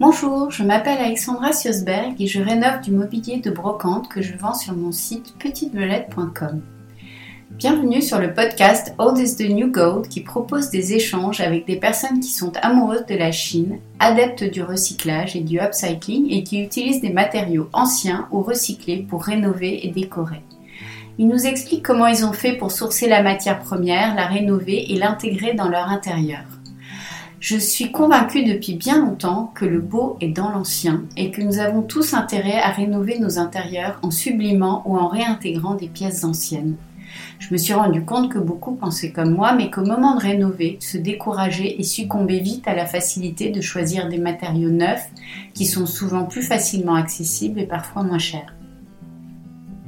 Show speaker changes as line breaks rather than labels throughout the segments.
Bonjour, je m'appelle Alexandra Siosberg et je rénove du mobilier de brocante que je vends sur mon site petitevelette.com. Bienvenue sur le podcast Old is the New Gold qui propose des échanges avec des personnes qui sont amoureuses de la Chine, adeptes du recyclage et du upcycling et qui utilisent des matériaux anciens ou recyclés pour rénover et décorer. Ils nous expliquent comment ils ont fait pour sourcer la matière première, la rénover et l'intégrer dans leur intérieur. Je suis convaincue depuis bien longtemps que le beau est dans l'ancien et que nous avons tous intérêt à rénover nos intérieurs en sublimant ou en réintégrant des pièces anciennes. Je me suis rendu compte que beaucoup pensaient comme moi, mais qu'au moment de rénover, se décourager et succomber vite à la facilité de choisir des matériaux neufs qui sont souvent plus facilement accessibles et parfois moins chers.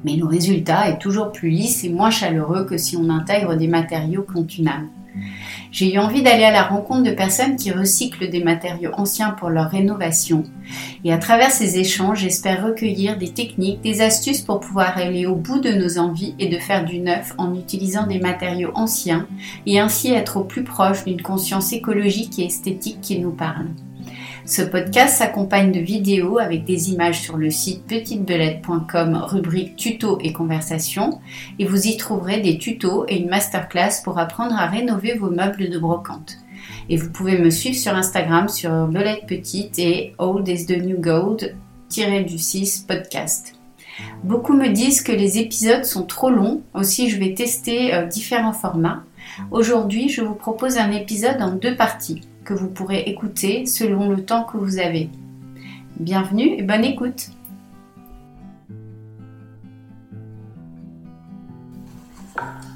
Mais le résultat est toujours plus lisse et moins chaleureux que si on intègre des matériaux âme. J'ai eu envie d'aller à la rencontre de personnes qui recyclent des matériaux anciens pour leur rénovation. Et à travers ces échanges, j'espère recueillir des techniques, des astuces pour pouvoir aller au bout de nos envies et de faire du neuf en utilisant des matériaux anciens et ainsi être au plus proche d'une conscience écologique et esthétique qui nous parle. Ce podcast s'accompagne de vidéos avec des images sur le site petitebelette.com rubrique tuto et conversation et vous y trouverez des tutos et une masterclass pour apprendre à rénover vos meubles de brocante. Et vous pouvez me suivre sur Instagram sur Belette Petite et Old is the New Gold du 6 podcast. Beaucoup me disent que les épisodes sont trop longs, aussi je vais tester euh, différents formats. Aujourd'hui, je vous propose un épisode en deux parties que vous pourrez écouter selon le temps que vous avez. Bienvenue et bonne écoute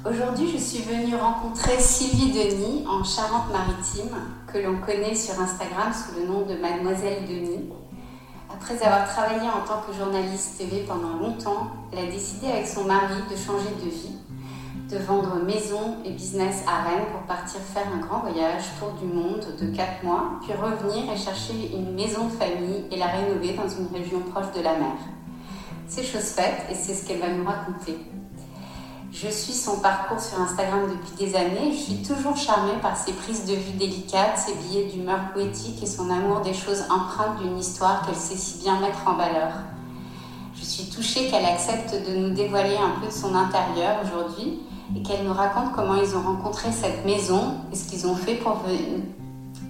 Aujourd'hui, je suis venue rencontrer Sylvie Denis en Charente-Maritime, que l'on connaît sur Instagram sous le nom de Mademoiselle Denis. Après avoir travaillé en tant que journaliste TV pendant longtemps, elle a décidé avec son mari de changer de vie de vendre maison et business à Rennes pour partir faire un grand voyage, tour du monde de 4 mois, puis revenir et chercher une maison de famille et la rénover dans une région proche de la mer. C'est chose faite et c'est ce qu'elle va nous raconter. Je suis son parcours sur Instagram depuis des années. Je suis toujours charmée par ses prises de vue délicates, ses billets d'humeur poétique et son amour des choses empreintes d'une histoire qu'elle sait si bien mettre en valeur. Je suis touchée qu'elle accepte de nous dévoiler un peu de son intérieur aujourd'hui et qu'elle nous raconte comment ils ont rencontré cette maison et ce qu'ils ont fait pour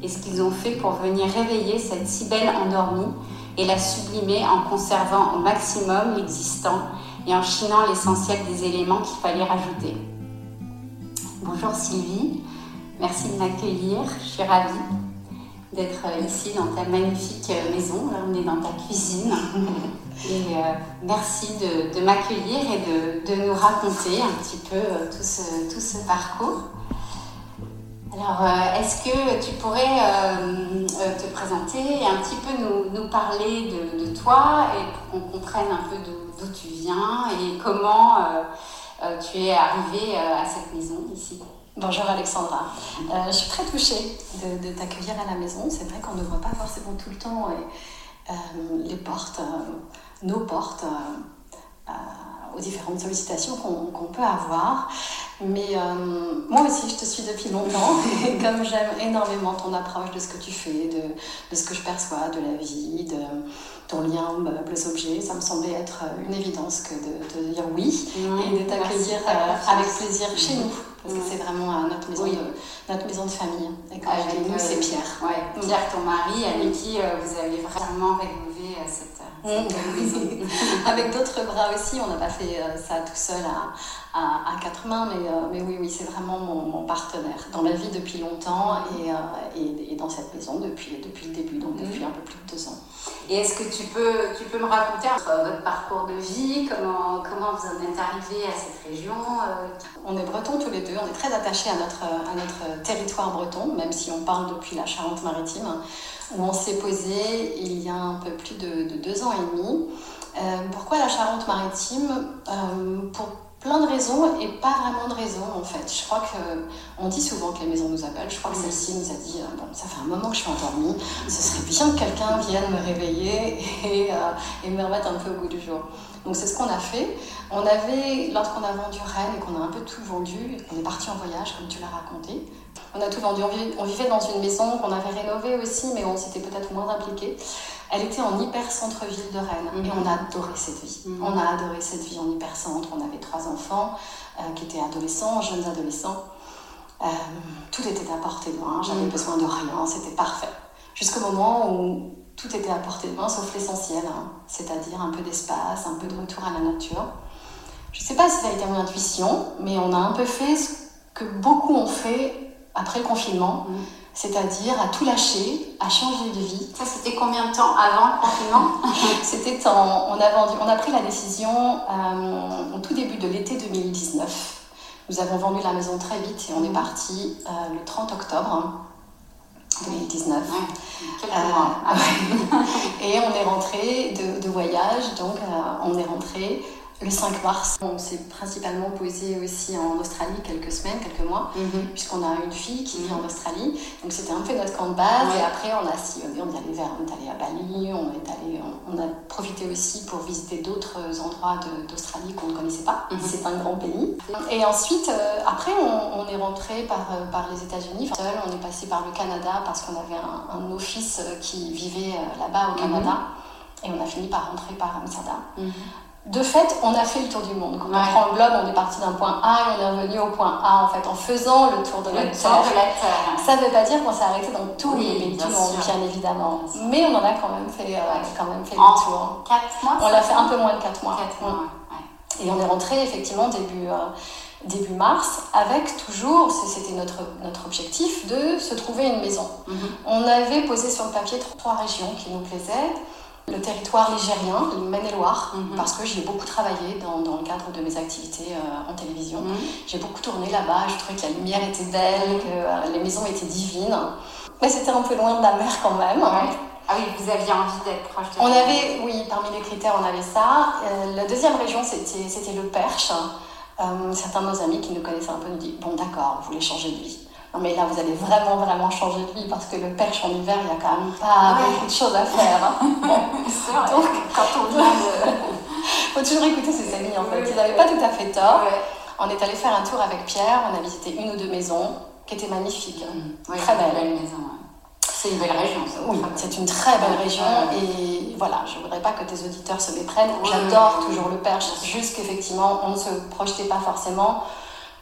et ce qu'ils ont fait pour venir réveiller cette si belle endormie et la sublimer en conservant au maximum l'existant et en chinant l'essentiel des éléments qu'il fallait rajouter. Bonjour Sylvie, merci de m'accueillir, je suis ravie d'être ici dans ta magnifique maison. Là, on est dans ta cuisine. Et euh, merci de, m'accueillir et de, nous raconter un petit peu euh, tout, ce, tout, ce, parcours. Alors, euh, est-ce que tu pourrais te présenter et un petit peu nous, parler de, toi et pour qu'on comprenne un peu d'où tu viens et comment tu es arrivée à cette maison ici?
Bonjour Alexandra. je suis très touchée de t'accueillir à la maison. C'est vrai qu'on ne voit pas forcément tout le temps les portes nos portes euh, euh, aux différentes sollicitations qu'on peut avoir. Mais euh, moi aussi, je te suis depuis longtemps. Et comme j'aime énormément ton approche de ce que tu fais, de, de, ce que je perçois de la vie, de ton lien meubles-objets, ça me semblait être une évidence que de te dire oui et de t'accueillir avec plaisir chez nous. Parce que c'est vraiment notre maison, de, notre maison de famille.
Et quand avec nous, c'est Pierre. Ouais, Pierre, ton mari, avec qui vous avez vraiment rénové cette
Avec d'autres bras aussi, on n'a pas fait euh, ça tout seul à, à, quatre mains, mais, euh, mais oui, oui, c'est vraiment mon, partenaire dans la vie depuis longtemps et, euh, et, dans cette maison depuis, depuis le début, donc depuis un peu plus de deux ans.
Et est-ce que tu peux, tu peux me raconter votre parcours de vie, comment, comment vous en êtes arrivé à cette région
On est bretons tous les deux, on est très attachés à notre, à notre territoire breton, même si on parle depuis la Charente-Maritime où on s'est posé il y a un peu plus de, deux ans et demi. Euh, pourquoi la Charente-Maritime? Euh, Pour plein de raisons et pas vraiment de raisons en fait. Je crois que on dit souvent que les maisons nous appellent. Je crois que celle-ci nous a dit euh, bon, ça fait un moment que je suis endormie, ce serait bien que quelqu'un vienne me réveiller et, et, me remettre un peu au goût du jour. Donc c'est ce qu'on a fait. On avait, lorsqu'on a vendu Rennes et qu'on a un peu tout vendu, on est parti en voyage comme tu l'as raconté, On a tout vendu. On vivait, dans une maison qu'on avait rénovée aussi, mais on s'était peut-être moins impliqué. Elle était en hyper centre-ville de Rennes et on a adoré cette vie. On a adoré cette vie en hyper centre. On avait trois enfants qui étaient adolescents, jeunes adolescents. tout était à portée de main. J'avais besoin de rien. C'était parfait. Jusqu'au moment où tout était à portée de main sauf l'essentiel, hein. c'est-à-dire un peu d'espace, un peu de retour à la nature. Je ne sais pas si ça a été mon intuition, mais on a un peu fait ce que beaucoup ont fait après le confinement, mm. c'est-à-dire à tout lâcher, à changer de vie.
Ça, c'était combien de temps avant le confinement?
C'était en. On a, vendu, on a pris la décision euh, au tout début de l'été 2019. Nous avons vendu la maison très vite et on est mm. parti euh, le 30 octobre. 2019.
Ouais, mois.
Euh, et on est rentré de, de voyage, donc on est rentré le 5 mars. On s'est principalement posé aussi en Australie quelques semaines, quelques mois, mhm. puisqu'on a une fille qui vit en Australie. Donc c'était un peu notre camp de base. Et après, on a sillonné, on est allé vers, on est allé à Bali, on est allé, on, a profité aussi pour visiter d'autres endroits d'Australie qu'on ne connaissait pas. Mhm. C'est un grand pays. Et ensuite, euh, après, on, est rentré par, euh, par les États-Unis. Seul, on est passé par le Canada parce qu'on avait un, office euh, qui vivait là-bas au Canada. Mhm. Et on a fini par rentrer par Amsterdam de fait, on a fait le tour du monde. Quand on prend le globe, on est parti d'un point A et on est revenu au point A, en fait, en faisant le tour de, la, Terre. Ça ne veut pas dire qu'on s'est arrêté dans tous les pays du monde, bien évidemment. Mais on en a quand même fait, euh, quand même fait le tour.
4 mois
On l'a fait un peu moins de 4 mois. Et on est rentré effectivement début, euh, début mars avec toujours, c'était notre, notre objectif, de se trouver une maison. Mhm. On avait posé sur le papier trois régions qui nous plaisaient le territoire ligérien, le Maine-et-Loire, mhm. parce que j'y ai beaucoup travaillé dans, dans, le cadre de mes activités euh, en télévision. Mhm. J'ai beaucoup tourné là-bas, je trouvais que la lumière était belle, que euh, les maisons étaient divines. Mais c'était un peu loin de la mer quand même.
Ah oui, vous aviez envie d'être proche de
On avait, oui, parmi les critères, on avait ça. Euh, la deuxième région, c'était le Perche. certains de nos amis qui nous connaissaient un peu nous disent Bon, d'accord, vous voulez changer de vie mais là, vous allez vraiment, vraiment changer de vie parce que le perche en hiver, il n'y a quand même pas beaucoup de choses à faire. Hein.
Donc, quand on vient de.
faut toujours écouter ses amis en fait. Ils n'avaient pas tout à fait tort. On est allé faire un tour avec Pierre, on a visité une ou deux maisons qui étaient magnifiques.
Mmh. très belles. maison, c'est une belle région, ça.
Oui, c'est une très belle région. Et voilà, je ne voudrais pas que tes auditeurs se méprennent. J'adore toujours le perche, juste qu'effectivement, on ne se projetait pas forcément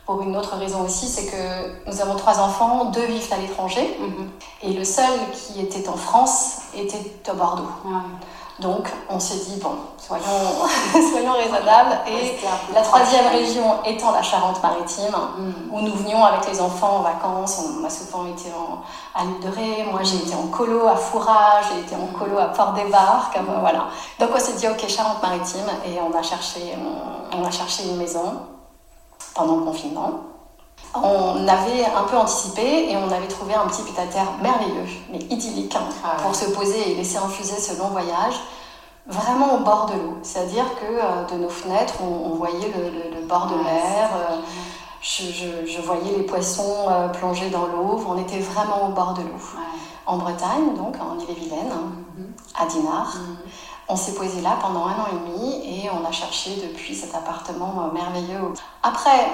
pour une autre raison aussi, c'est que nous avons trois enfants, deux vivent à l'étranger, mhm. et le seul qui était en France était à Bordeaux. Donc on s'est dit, bon, soyons, soyons raisonnables. Et la troisième région étant la Charente-Maritime, mhm. où nous venions avec les enfants en vacances. On a souvent été en, à l'île de Ré, moi j'ai été en colo à Fourage, j'ai été en colo à Port-des-Barques, voilà. Donc on s'est dit, ok, Charente-Maritime, et on a, cherché, on a cherché une maison pendant le confinement. On avait un peu anticipé et on avait trouvé un petit pied à terre merveilleux, mais idyllique, hein, ah pour se poser et laisser infuser ce long voyage, vraiment au bord de l'eau. C'est-à-dire que euh, de nos fenêtres, on, voyait le, bord de mer, euh, je, voyais les poissons euh, plonger dans l'eau, on était vraiment au bord de l'eau. En Bretagne, donc en Ille-et-Vilaine, mm-hmm. à Dinard. Mm-hmm. On s'est posé là pendant un an et demi et on a cherché depuis cet appartement merveilleux. Après,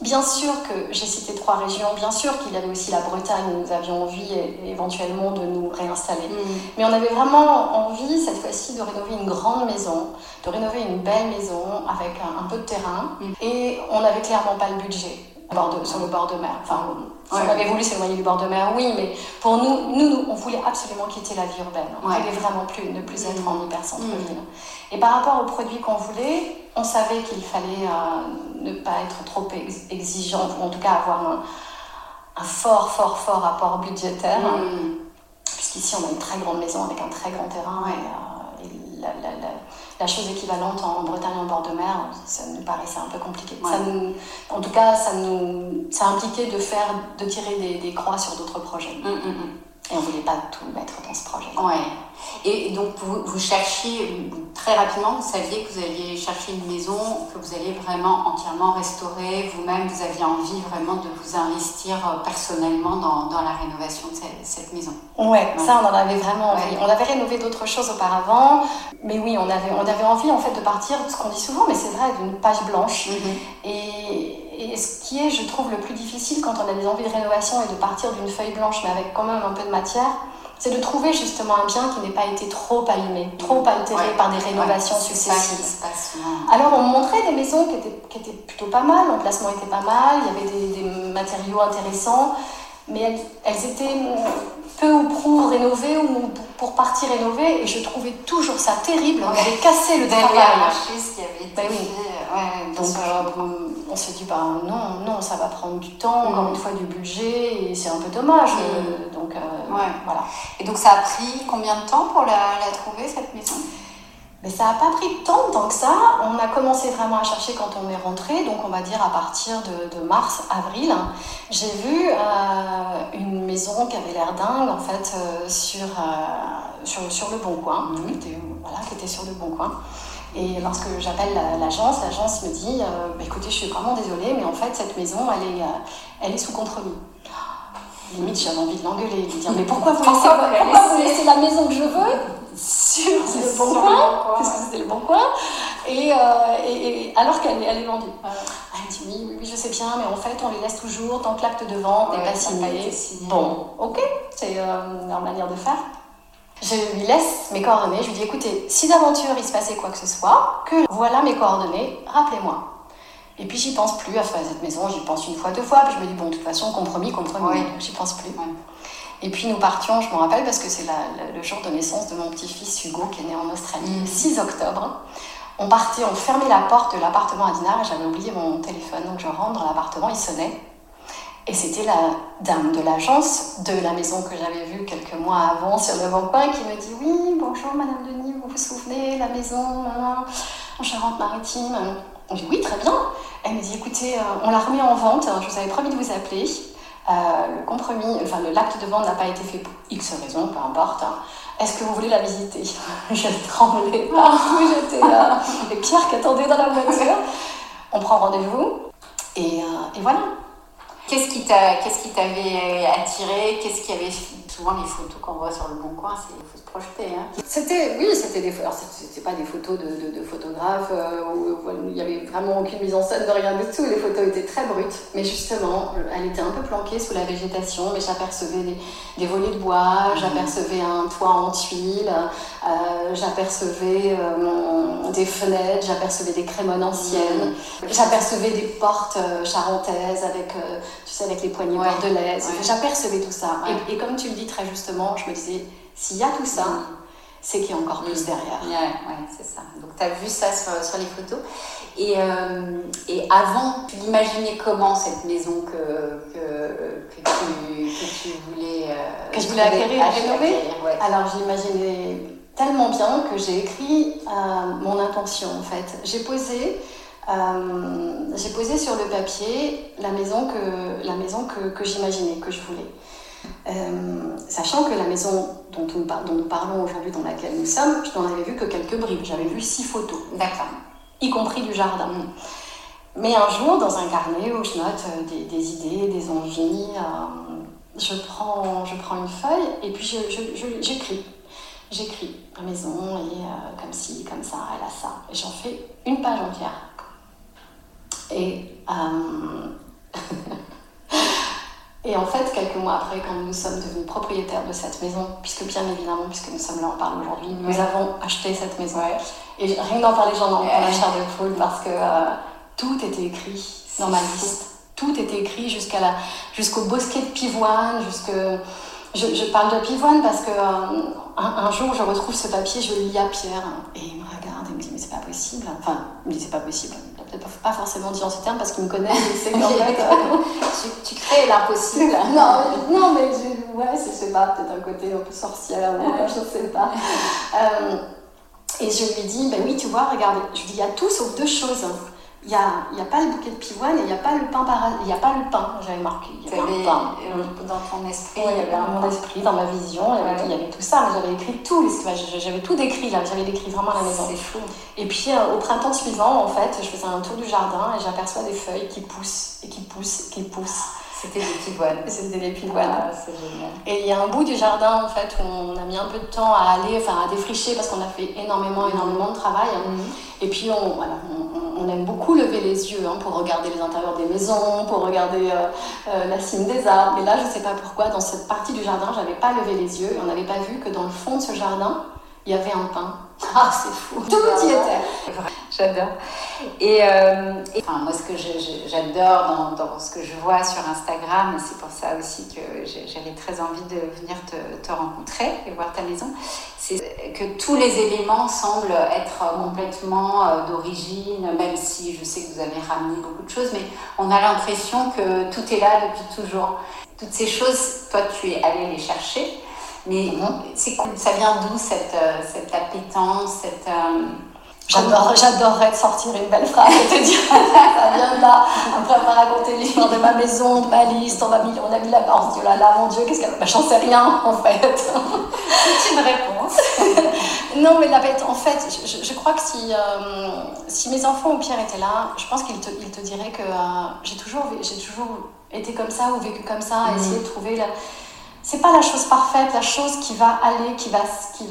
bien sûr que j'ai cité trois régions, bien sûr qu'il y avait aussi la Bretagne où nous avions envie éventuellement de nous réinstaller. Mm. Mais on avait vraiment envie cette fois-ci de rénover une grande maison, de rénover une belle maison avec un, peu de terrain mm. et on n'avait clairement pas le budget sur le bord de mer. Enfin, si on avait voulu s'éloigner du bord de mer, oui, mais pour nous, nous, on voulait absolument quitter la vie urbaine. On ne voulait vraiment plus, ne plus être en hyper-centre-ville. Mm. Et par rapport aux produits qu'on voulait, on savait qu'il fallait euh, ne pas être trop exigeant, ou en tout cas avoir un, fort, fort, fort apport budgétaire. Mm. Puisqu'ici, on a une très grande maison avec un très grand terrain. Et, euh, la, la chose équivalente en Bretagne en bord de mer, ça nous paraissait un peu compliqué. Ça en tout cas, ça nous, ça impliquait de faire, de tirer des, des croix sur d'autres projets. Mm, mm, mm. Et on ne voulait pas tout mettre dans ce projet.
Ouais. Et donc, vous, vous, cherchiez, très rapidement, vous saviez que vous alliez chercher une maison que vous alliez vraiment entièrement restaurer. Vous-même, vous aviez envie vraiment de vous investir euh, personnellement dans, dans la rénovation de cette, maison.
Ouais, ça, on en avait vraiment envie. On avait rénové d'autres choses auparavant, mais oui, on avait, on avait envie en fait de partir, ce qu'on dit souvent, mais c'est vrai, d'une page blanche. Mm-hmm. Et et, ce qui est, je trouve, le plus difficile quand on a des envies de rénovation et de partir d'une feuille blanche, mais avec quand même un peu de matière, c'est de trouver justement un bien qui n'ait pas été trop abîmé, trop altéré par des rénovations successives. Alors on montrait des maisons qui étaient, qui étaient plutôt pas mal, l'emplacement était pas mal, il y avait des, des matériaux intéressants, mais elles, elles étaient peu ou prou rénové ou pour partir rénové et je trouvais toujours ça terrible. On avait cassé le travail.
qui avait été
ben oui. ouais, donc euh, on s'est dit bah, non, non, ça va prendre du temps, encore une fois du budget et c'est un peu dommage. Mm. donc euh, voilà.
Et donc ça a pris combien de temps pour la, la trouver cette maison?
Mais ça n'a pas pris tant de temps que ça. On a commencé vraiment à chercher quand on est rentré, donc on va dire à partir de, mars, avril. J'ai vu euh, une maison qui avait l'air dingue en fait euh, sur, euh, sur, sur, le Bon Coin, mmh. qui, était, voilà, qui était sur le Bon Coin. Et lorsque j'appelle l'agence, l'agence me dit bah, écoutez, je suis vraiment désolée, mais en fait cette maison elle est, elle est sous compromis. Limite j'avais envie de l'engueuler, de lui dire mais pourquoi vous laissez, la maison que je veux? Sur le bon coin, parce que c'était le bon coin, et, euh, et, alors qu'elle elle est vendue. Elle me dit oui, oui, je sais bien, mais en fait on les laisse toujours tant que l'acte de vente n'est pas signé. Bon, ok, c'est euh, leur manière de faire. Je lui laisse mes coordonnées, je lui dis écoutez, si d'aventure il se passait quoi que ce soit, que voilà mes coordonnées, rappelez-moi. Et puis j'y pense plus à faire cette maison, j'y pense une fois, deux fois, puis je me dis, bon, de toute façon, compromis, compromis, donc j'y pense plus. Et puis nous partions, je me rappelle, parce que c'est le jour de naissance de mon petit-fils Hugo, qui est né en Australie, le 6 octobre. On partait, on fermait la porte de l'appartement à Dinard, et j'avais oublié mon téléphone, donc je rentre dans l'appartement, il sonnait. Et c'était la dame de l'agence de la maison que j'avais vue quelques mois avant sur le bon coin qui me dit Oui, bonjour Madame Denis, vous vous souvenez, la maison en Charente-Maritime? On dit oui, très bien. Elle me dit écoutez, euh, on la remet en vente, je vous avais promis de vous appeler. Euh, le compromis, enfin l'acte de vente n'a pas été fait pour X raisons, peu importe. Hein. Est-ce que vous voulez la visiter? Je tremblais partout, j'étais là. Et Pierre qui attendait dans la voiture. On prend rendez-vous et, euh, et voilà.
Qu'est-ce qui t'avait attiré? Qu'est-ce qui avait souvent les photos qu'on voit sur le bon coin, c'est projeter. Hein.
C'était, oui, c'était des, alors c'était pas des photos de, de, photographes euh, où, il y avait vraiment aucune mise en scène de rien du tout. Les photos étaient très brutes, mais justement, elle était un peu planquée sous la végétation, mais j'apercevais des, des, volets de bois, mmh. j'apercevais un toit en tuiles, euh, j'apercevais euh, des fenêtres, j'apercevais des crémones anciennes, mmh. j'apercevais des portes charentaises avec, tu sais, avec les poignées bordelaises. J'apercevais tout ça. Et, et comme tu le dis très justement, je me disais, s'il y a tout ça, c'est qu'il y a encore plus derrière.
Ouais, c'est ça. Donc tu as vu ça sur, sur les photos. Et, euh, et avant, tu l'imaginais comment cette maison que, que, que, tu, que tu, voulais. Euh,
que je voulais acquérir, rénover? Alors je l'imaginais tellement bien que j'ai écrit euh, mon intention en fait. J'ai posé. j'ai posé sur le papier la maison que, la maison que, que j'imaginais, que je voulais. Euh, sachant que la maison dont, dont nous parlons aujourd'hui, dans laquelle nous sommes, je n'en avais vu que quelques bribes. J'avais vu six photos.
D'accord.
Y compris du jardin. Mais un jour, dans un carnet où je note euh, des, idées, des envies, euh, je, prends, je prends une feuille et puis j'écris. J'écris la maison et comme ci, comme ça, elle a ça. Et j'en fais une page entière. Et Et en fait, quelques mois après, quand nous sommes devenus propriétaires de cette maison, puisque bien évidemment, puisque nous sommes là, on parle aujourd'hui, nous avons acheté cette maison. Et rien d'en parler, j'en ai la chair de poule parce que euh, tout était écrit dans ma liste. Tout était écrit jusqu'à la, jusqu'au bosquet de pivoine, jusque. Je, je, parle de pivoine parce que euh, un, jour, je retrouve ce papier, je le lis à Pierre, et il me regarde et me dit Mais c'est pas possible. Enfin, il me dit C'est pas possible pas forcément dit en ces termes parce qu'il me connaît et sait qu'en fait.
tu, crées l'impossible.
non, non, mais je, ouais, c'est pas, peut-être un côté un peu sorcière ou je ne sais pas. Euh, et je lui dis, ben oui, tu vois, regarde, je lui dis, il y a tout sauf deux choses. Il n'y a, y a pas le bouquet de pivoine et il n'y a pas le pain il y a pas le pain, j'avais marqué. Il y avait pain.
Dans ton esprit
il y avait Dans mon esprit, dans ma vision, il y avait, tout ça, j'avais écrit tout, j'avais tout décrit là, j'avais décrit vraiment la maison.
C'est fou.
Et puis euh, au printemps suivant, en fait, je faisais un tour du jardin et j'aperçois des feuilles qui poussent et qui poussent et qui poussent.
C'était des pivoines.
C'était des pivoines. Ah, c'est génial. Et il y a un bout du jardin, en fait, où on a mis un peu de temps à aller, enfin à défricher parce qu'on a fait énormément, énormément de travail. Mhm. Et puis on, voilà, on on aime beaucoup lever les yeux hein, pour regarder les intérieurs des maisons, pour regarder euh, euh, la cime des arbres. Mais là, je ne sais pas pourquoi, dans cette partie du jardin, j'avais pas levé les yeux. On n'avait pas vu que dans le fond de ce jardin, il y avait un pin. Ah, c'est fou. Tout y.
J'adore. Et, euh, enfin, moi, ce que j'adore dans, dans, ce que je vois sur Instagram, c'est pour ça aussi que j'avais très envie de venir te, te, rencontrer et voir ta maison, c'est que tous les éléments semblent être complètement euh, d'origine, même si je sais que vous avez ramené beaucoup de choses, mais on a l'impression que tout est là depuis toujours. Toutes ces choses, toi, tu es allé les chercher. Mais c'est ça vient d'où cette, euh, cette appétence, cette... Euh,
j'adorerais te sortir une belle phrase et te dire ça vient de là. Après avoir raconté l'histoire de ma maison, de ma liste, on, a mis, on a mis la on se dit oh là là, mon Dieu, qu'est-ce qu'elle. J'en sais rien en fait.
C'est une réponse.
non, mais la bête, en fait, je, je crois que si, euh, si mes enfants ou Pierre étaient là, je pense qu'ils te, ils te diraient que j'ai toujours, toujours été comme ça ou vécu comme ça, mmh. essayer de trouver la c'est pas la chose parfaite, la chose qui va aller, qui va, qui,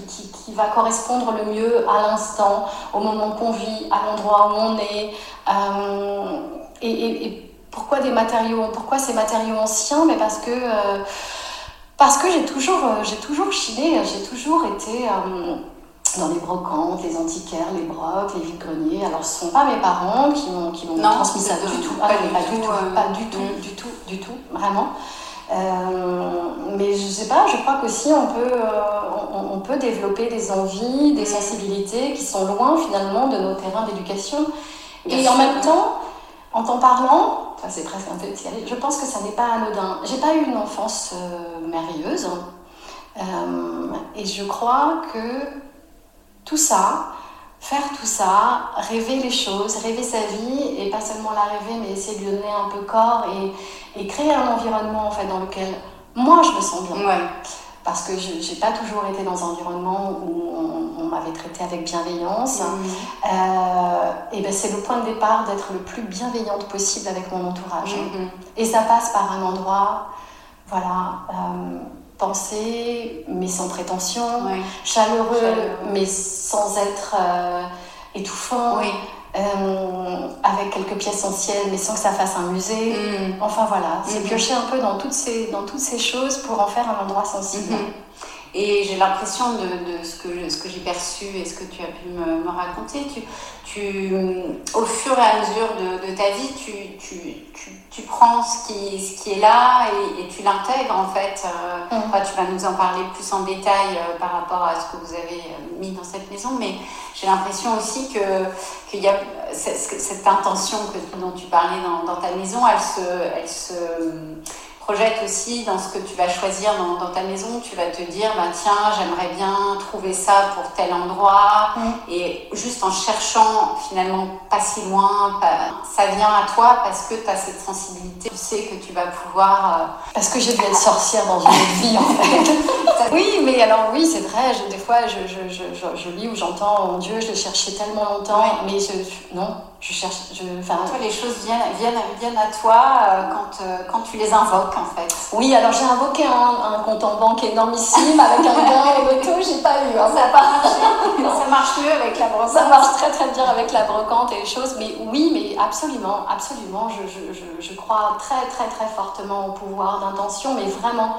qui, va correspondre le mieux à l'instant, au moment qu'on vit, à l'endroit où on est. Euh, et, pourquoi des matériaux Pourquoi ces matériaux anciens? Mais parce que euh, parce que j'ai toujours euh, j'ai toujours chiné, j'ai toujours été dans les brocantes, les antiquaires, les brocs, les vides-greniers. Alors, ce ne sont pas mes parents qui m'ont transmis ça du tout. Ah, pas, du tout, pas du tout, du tout, du tout, vraiment. Euh, mais je sais pas, je crois qu'aussi on peut, euh, on, peut développer des envies, des sensibilités qui sont loin finalement de nos terrains d'éducation. Et en même temps, en t'en parlant, enfin, c'est presque un peu je pense que ça n'est pas anodin. J'ai pas eu une enfance euh, merveilleuse. et je crois que tout ça, faire tout ça, rêver les choses, rêver sa vie, et pas seulement la rêver, mais essayer de lui donner un peu corps et, et créer un environnement en fait, dans lequel moi je me sens bien.
Ouais.
Parce que je n'ai pas toujours été dans un environnement où on, m'avait traité avec bienveillance. Mmh. Euh, et ben c'est le point de départ d'être le plus bienveillante possible avec mon entourage. Mmh. Et ça passe par un endroit, voilà. Euh, pensé, mais sans prétention, chaleureux, mais sans être euh, étouffant, euh, avec quelques pièces anciennes, mais sans que ça fasse un musée. Mm. Enfin voilà, c'est mm-hmm. piocher un peu dans toutes, ces, dans toutes ces choses pour en faire un endroit sensible. Mm-hmm.
Et j'ai l'impression de, de, ce que, ce que j'ai perçu et ce que tu as pu me, me raconter. Tu, tu, au fur et à mesure de, de ta vie, tu, tu, tu, prends ce qui, ce qui est là et, et tu l'intègres en fait. Euh, mm. tu vas nous en parler plus en détail euh, par rapport à ce que vous avez euh, mis dans cette maison, mais j'ai l'impression aussi que qu'il y a cette, cette intention que, dont tu parlais dans, dans ta maison, elle se, elle se projette aussi dans ce que tu vas choisir dans, ta maison. Tu vas te dire, bah, tiens, j'aimerais bien trouver ça pour tel endroit. Mm. Et juste en cherchant, finalement, pas si loin, ça vient à toi parce que tu as cette sensibilité. Tu sais que tu vas pouvoir. Euh,
parce que j'ai dû être sorcière dans une vie, en fait. oui, mais alors, oui, c'est vrai. des fois, je, je, je, je lis ou j'entends, mon Dieu, je l'ai cherché tellement longtemps. Mais je, non, je cherche. Je,
enfin, toi, les choses viennent, viennent, viennent à toi euh, quand, euh, quand tu les invoques, en fait.
Oui, alors j'ai invoqué un, un, compte en banque énormissime avec un gain en auto, j'ai pas eu. Hein,
ça, marche, ça marche mieux avec la brocante.
Ça marche très très bien avec la brocante et les choses, mais oui, mais absolument, absolument. Je, je crois très très très fortement au pouvoir d'intention, mais vraiment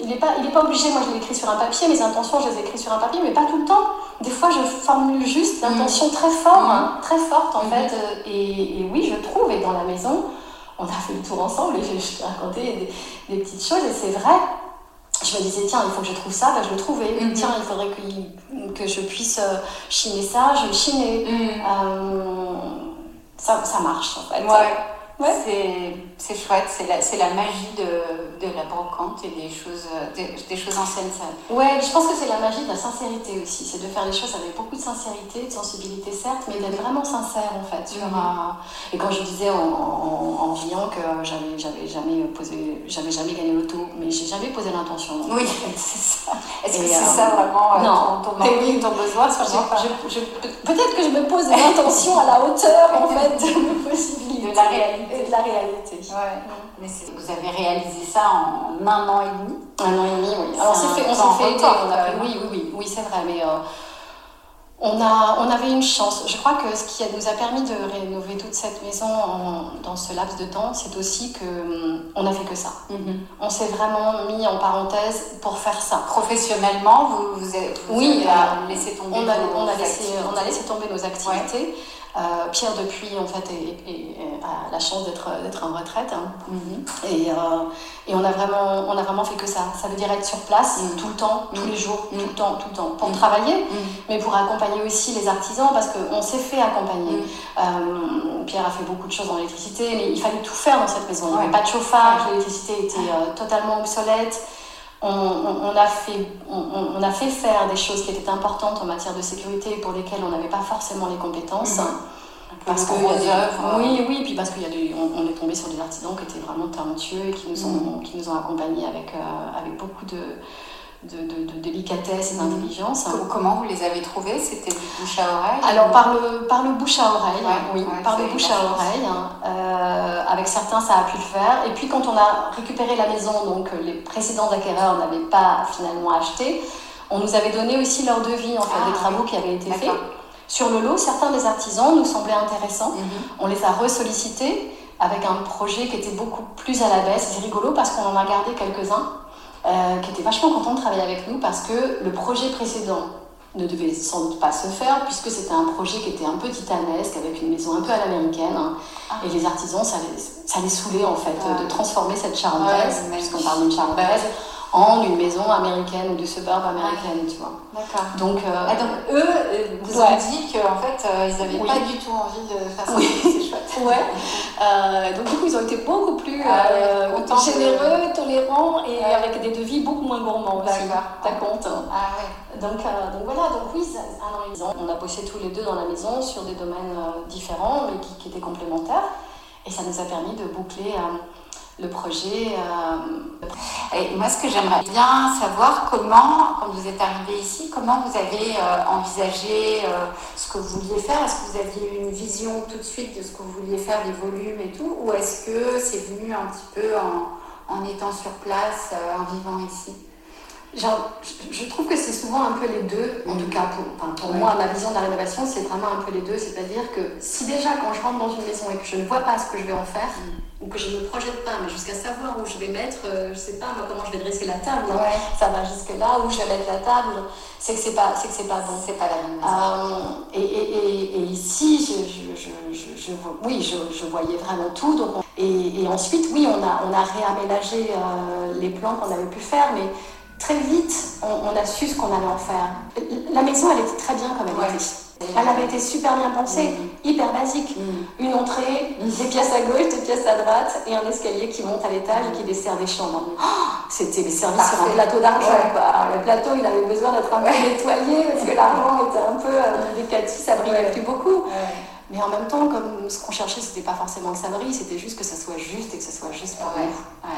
il n'est pas, il est pas obligé, moi je l'ai écrit sur un papier, mes intentions je les ai écrites sur un papier, mais pas tout le temps. Des fois je formule juste l'intention très fort, mm. hein, très forte en mm. fait. Euh, et, oui, je trouve, et dans la maison, on a fait le tour ensemble et je, t'ai raconté des, petites choses et c'est vrai. Je me disais, tiens, il faut que je trouve ça, ben, je le trouvais. Mm-hmm. Tiens, il faudrait que, que je puisse euh, chiner ça, je le chinais. Euh, ça, ça marche en fait.
Ouais. C'est chouette, c'est la, la, magie de, de, la brocante et des choses, des, des choses anciennes. Ça.
Ouais, je pense que c'est la magie de la sincérité aussi. C'est de faire les choses avec beaucoup de sincérité, de sensibilité certes, mais d'être vraiment sincère en fait. Sur, mhm. Et quand je disais en, en, en que j'avais, j'avais jamais posé, j'avais jamais gagné l'auto, mais j'ai jamais posé l'intention.
Oui, c'est ça. Est-ce que c'est euh, ça vraiment euh,
non.
ton, ton, oui, ton besoin
Peut-être que je me pose l'intention à la hauteur en fait de mes possibilités.
De la réalité.
Et de la réalité.
Ouais. Mais vous avez réalisé ça en un an et demi
Un an et demi, oui. Alors, on s'est fait, on s'est fait, on a oui, oui, oui, oui c'est vrai, mais. Euh, on, a, on avait une chance. Je crois que ce qui nous a permis de rénover toute cette maison dans ce laps de temps, c'est aussi qu'on n'a fait que ça. Mhm. On s'est vraiment mis en parenthèse pour faire ça.
Professionnellement, vous, vous, avez,
oui, euh, laissé tomber on a, on a laissé, on a laissé tomber nos activités. Euh, Pierre, depuis, en fait, a la chance d'être en retraite. Hein. Mm-hmm. et, euh, et, on, a vraiment, on a vraiment fait que ça. Ça veut dire être sur place mm-hmm. tout le temps, tous les mm-hmm. jours, tout le temps, tout le temps. Pour travailler, mais pour accompagner aussi les artisans, parce qu'on s'est fait accompagner. Euh, Pierre a fait beaucoup de choses dans l'électricité, mais il fallait tout faire dans cette maison. Il n'y avait pas de chauffage, l'électricité était totalement obsolète. On, on, a fait, on, a fait faire des choses qui étaient importantes en matière de sécurité pour lesquelles on n'avait pas forcément les compétences. Mhm. Parce que oui, oui, puis parce qu'on on, est tombé sur des artisans qui étaient vraiment talentueux et qui nous ont, mhm. qui nous ont accompagnés avec, euh, avec beaucoup de, de, délicatesse et d'intelligence.
Comment vous les avez trouvés? C'était du bouche à oreille
Alors, par le, par le bouche à oreille, oui, par le bouche à oreille. Hein. Euh, avec certains, ça a pu le faire. Et puis, quand on a récupéré la maison, donc les précédents acquéreurs n'avaient pas finalement acheté, on nous avait donné aussi leur devis, en fait, des ah, travaux qui avaient été faits. Sur le lot, certains des artisans nous semblaient intéressants. Mhm. On les a ressollicités avec un projet qui était beaucoup plus à la baisse. C'est rigolo parce qu'on en a gardé quelques-uns. Euh, qui était vachement content de travailler avec nous parce que le projet précédent ne devait sans doute pas se faire puisque c'était un projet qui était un peu titanesque avec une maison un peu à l'américaine ah. et les artisans ça les, ça les saoulait en fait ah. de transformer cette charentaise puisqu'on parle d'une charentaise en une maison américaine ou de suburb américaine, tu vois.
D'accord. Donc, euh, ah, donc eux euh, vous ont dit qu'en fait, euh, ils n'avaient pas du tout envie de faire ça. Oui. C'est chouette.
ouais. donc du coup, ils ont été beaucoup plus ah généreux, tolérants et avec des devis beaucoup moins gourmands aussi. T'as compte hein.
Ah ouais.
Donc, donc voilà, donc oui, un an On a bossé tous les deux dans la maison sur des domaines différents mais qui, qui, étaient complémentaires. Et ça nous a permis de boucler le projet.
Euh, moi, ce que j'aimerais bien savoir, comment, quand vous êtes arrivé ici, comment vous avez euh, envisagé euh, ce que vous vouliez faire? Est-ce que vous aviez une vision tout de suite de ce que vous vouliez faire, des volumes et tout Ou est-ce que c'est venu un petit peu en étant sur place, en vivant ici?
Je trouve que c'est souvent un peu les deux, en tout cas pour, pour moi, ma vision de la rénovation, c'est vraiment un peu les deux. C'est-à-dire que si déjà quand je rentre dans une maison et que je ne vois pas ce que je vais en faire, mm. ou que je ne me projette pas, mais jusqu'à savoir où je vais mettre, euh, je sais pas moi comment je vais dresser la table, ça va jusque là, où je vais mettre la table, c'est que c'est pas, c'est que c'est pas bon.
C'est pas la même euh,
et, et, et, ici, je, je, je, oui, je, voyais vraiment tout. Donc et, ensuite, oui, on a, on a réaménagé euh, les plans qu'on avait pu faire, mais très vite, on, a su ce qu'on allait en faire. La maison, elle était très bien comme elle était. Elle avait été super bien pensée, mm. hyper basique. Mm. Une entrée, des pièces à gauche, des pièces à droite et un escalier qui monte à l'étage et qui dessert des chambres. Oh, c'était les services sur un plateau d'argent. Le plateau, il avait besoin d'être un peu nettoyé parce que l'argent était un peu euh, ça brillait plus beaucoup. Mais en même temps, comme ce qu'on cherchait, c'était pas forcément que ça brille, c'était juste que ça soit juste et que ça soit juste pour nous.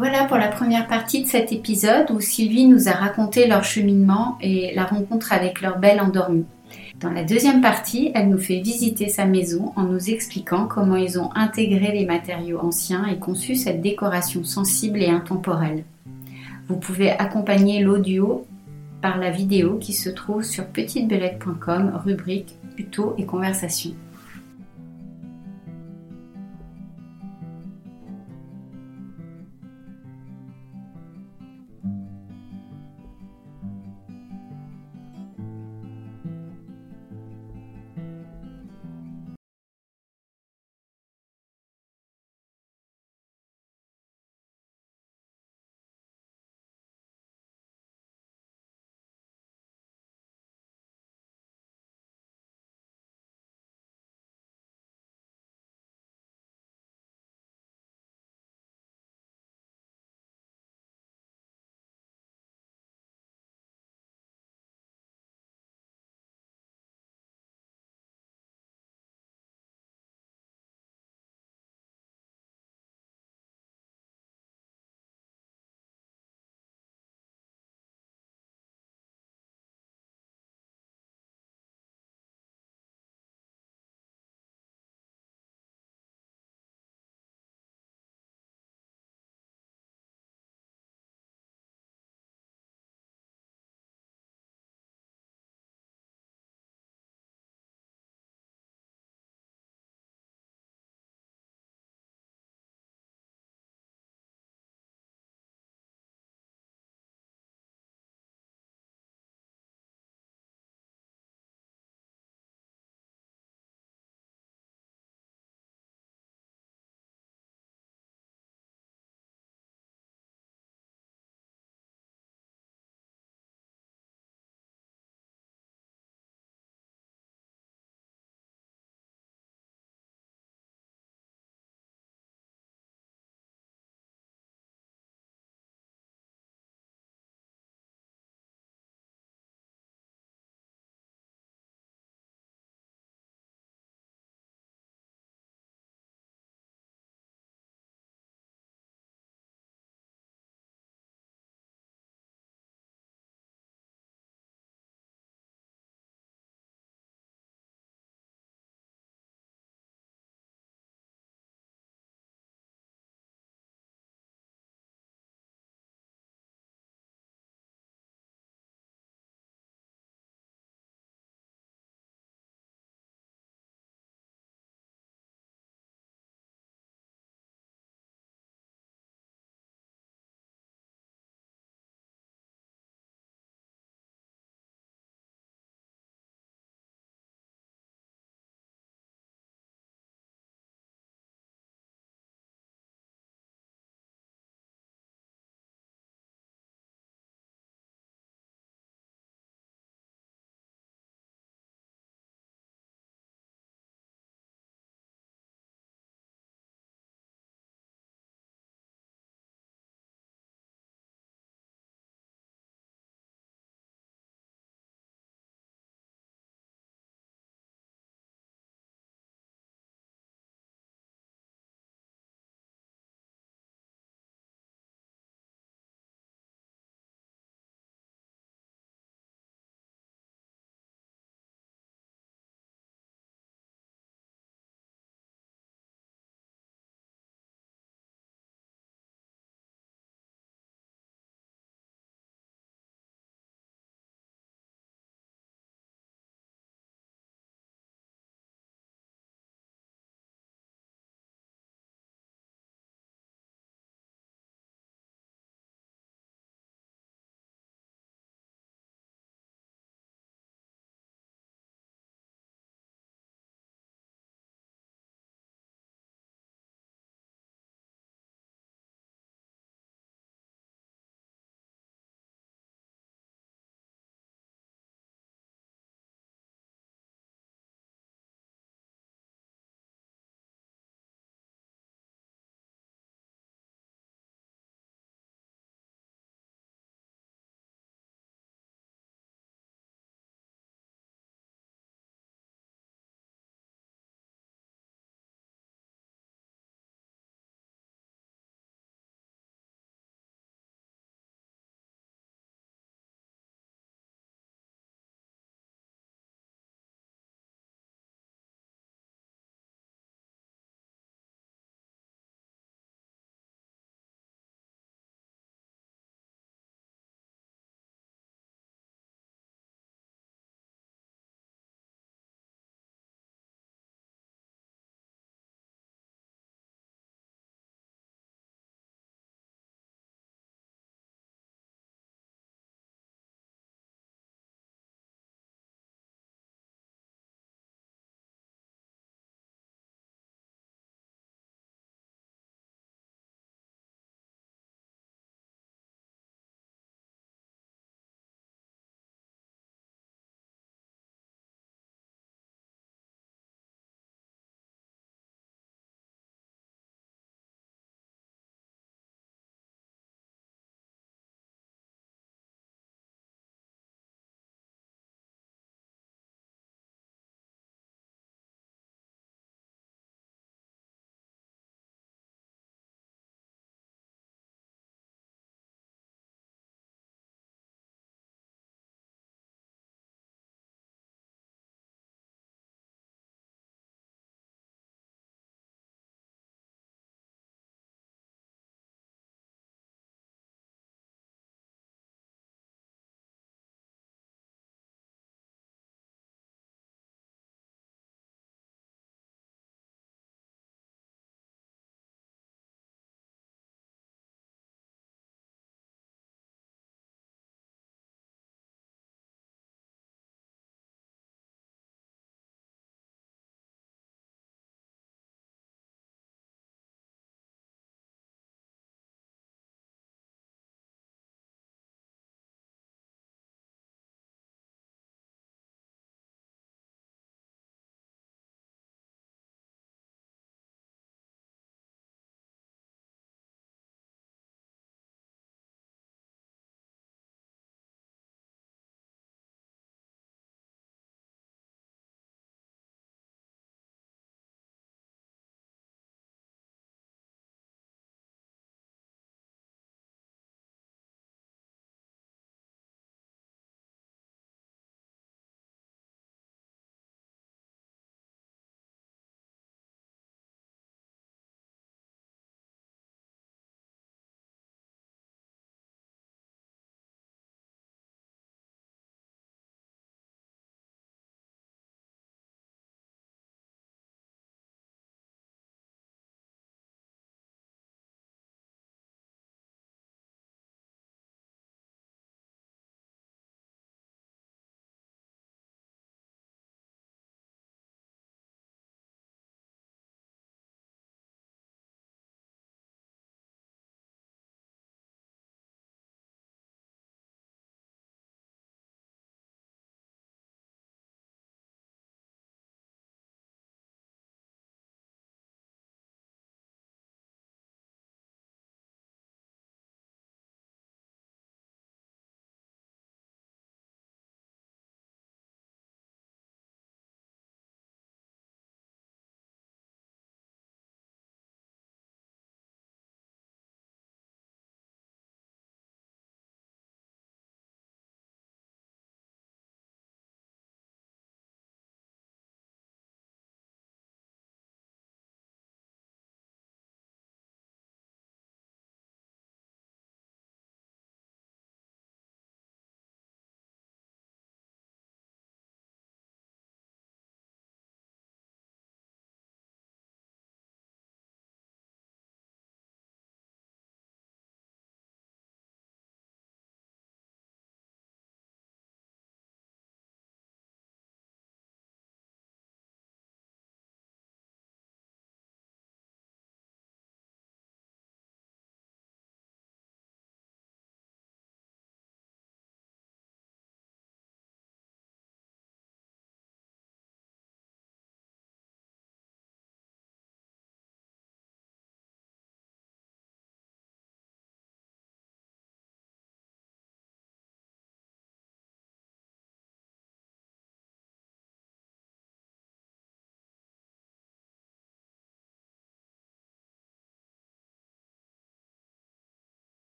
Voilà pour la première partie de cet épisode où Sylvie nous a raconté leur cheminement et la rencontre avec leur belle endormie. Dans la deuxième partie, elle nous fait visiter sa maison en nous expliquant comment ils ont intégré les matériaux anciens et conçu cette décoration sensible et intemporelle. Vous pouvez accompagner l'audio par la vidéo qui se trouve sur petitebelette.com, rubrique tuto et conversation.